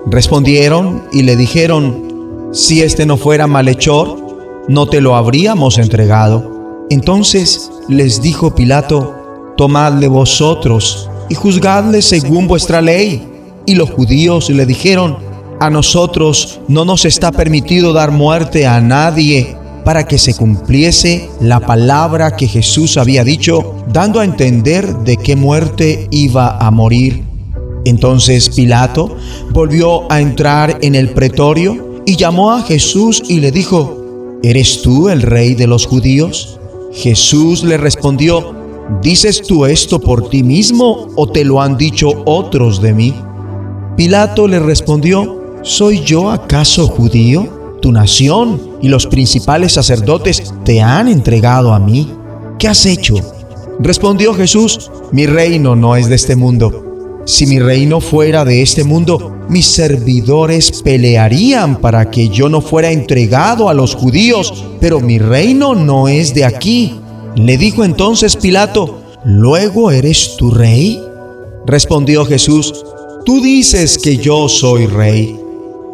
Respondieron y le dijeron, si este no fuera malhechor, no te lo habríamos entregado. Entonces les dijo Pilato, tomadle vosotros y juzgadle según vuestra ley. Y los judíos le dijeron, a nosotros no nos está permitido dar muerte a nadie para que se cumpliese la palabra que Jesús había dicho, dando a entender de qué muerte iba a morir. Entonces Pilato volvió a entrar en el pretorio y llamó a Jesús y le dijo, ¿eres tú el rey de los judíos? Jesús le respondió, ¿dices tú esto por ti mismo o te lo han dicho otros de mí? Pilato le respondió, ¿soy yo acaso judío? Tu nación y los principales sacerdotes te han entregado a mí. ¿Qué has hecho? Respondió Jesús, mi reino no es de este mundo. Si mi reino fuera de este mundo, mis servidores pelearían para que yo no fuera entregado a los judíos, pero mi reino no es de aquí. Le dijo entonces Pilato, ¿luego eres tu rey? Respondió Jesús, tú dices que yo soy rey.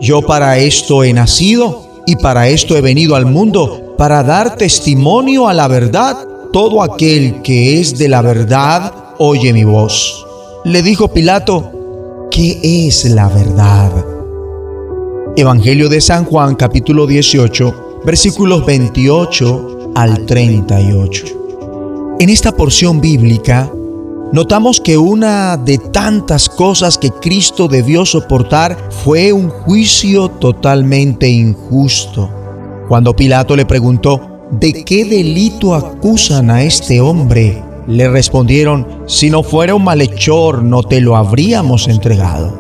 Yo para esto he nacido y para esto he venido al mundo, para dar testimonio a la verdad. Todo aquel que es de la verdad oye mi voz le dijo Pilato, ¿qué es la verdad? Evangelio de San Juan capítulo 18 versículos 28 al 38. En esta porción bíblica notamos que una de tantas cosas que Cristo debió soportar fue un juicio totalmente injusto. Cuando Pilato le preguntó, ¿de qué delito acusan a este hombre? Le respondieron, si no fuera un malhechor, no te lo habríamos entregado.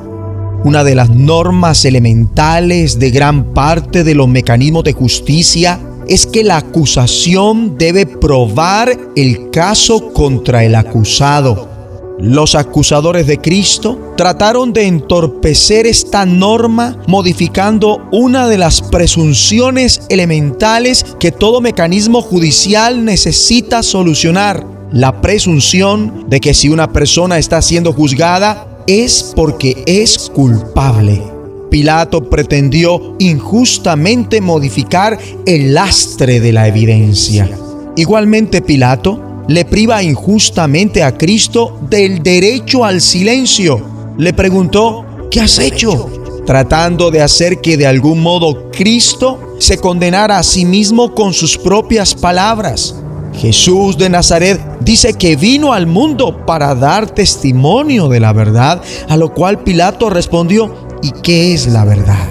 Una de las normas elementales de gran parte de los mecanismos de justicia es que la acusación debe probar el caso contra el acusado. Los acusadores de Cristo trataron de entorpecer esta norma modificando una de las presunciones elementales que todo mecanismo judicial necesita solucionar, la presunción de que si una persona está siendo juzgada es porque es culpable. Pilato pretendió injustamente modificar el lastre de la evidencia. Igualmente Pilato le priva injustamente a Cristo del derecho al silencio. Le preguntó, ¿qué has hecho? Tratando de hacer que de algún modo Cristo se condenara a sí mismo con sus propias palabras. Jesús de Nazaret dice que vino al mundo para dar testimonio de la verdad, a lo cual Pilato respondió, ¿y qué es la verdad?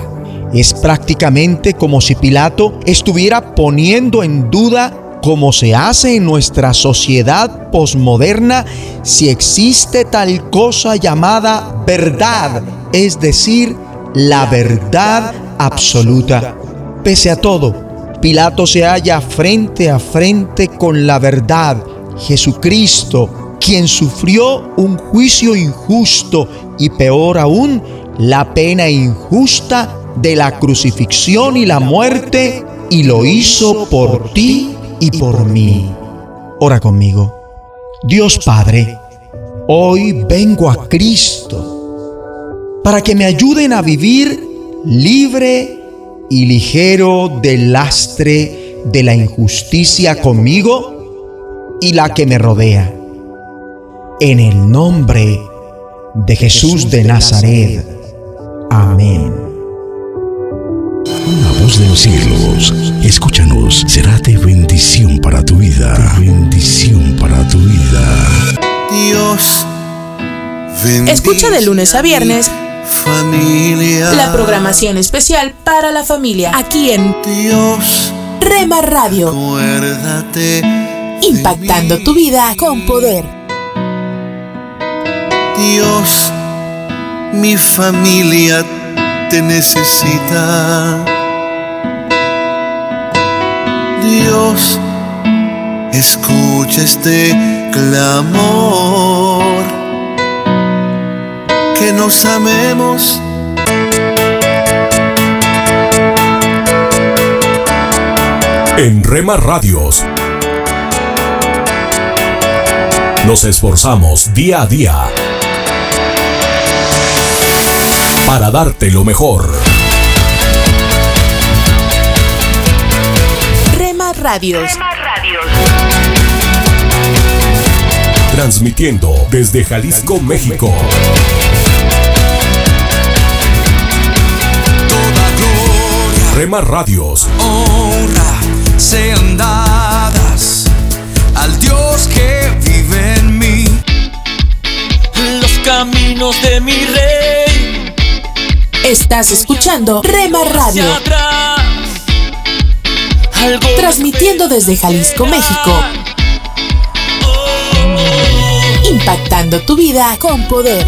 Es prácticamente como si Pilato estuviera poniendo en duda como se hace en nuestra sociedad posmoderna, si existe tal cosa llamada verdad, es decir, la verdad absoluta. Pese a todo, Pilato se halla frente a frente con la verdad, Jesucristo, quien sufrió un juicio injusto y peor aún, la pena injusta de la crucifixión y la muerte, y lo hizo por ti y por mí. Ora conmigo. Dios Padre, hoy vengo a Cristo para que me ayuden a vivir libre y ligero del lastre de la injusticia conmigo y la que me rodea. En el nombre de Jesús de Nazaret. Amén.
La voz de los cielos, escúchanos, será de bendición para tu vida. bendición para tu vida.
Dios.
Escucha de lunes a viernes
Familia.
la programación especial para la familia aquí en
Dios.
Rema Radio,
Acuérdate.
impactando tu vida con poder.
Dios, mi familia te necesita. Dios, escucha este clamor. Que nos amemos.
En Rema Radios nos esforzamos día a día para darte lo mejor.
Rema Radios.
Transmitiendo desde Jalisco, México. Rema Radios.
honra sean dadas al Dios que vive en mí.
Los caminos de mi rey.
Estás escuchando Rema Radio, transmitiendo desde Jalisco, México. Impactando tu vida con poder.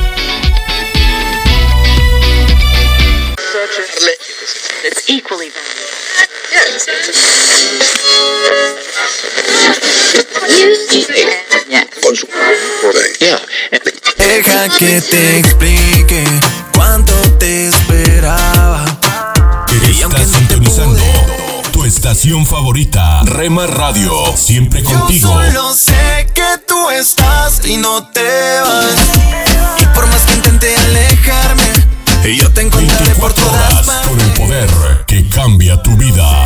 Deja que te explique
estación favorita, Rema Radio. Siempre contigo.
Yo solo sé que tú estás y no te vas. Y por más que intente alejarme, yo te encontraré por todas
Horas con el poder que cambia tu vida.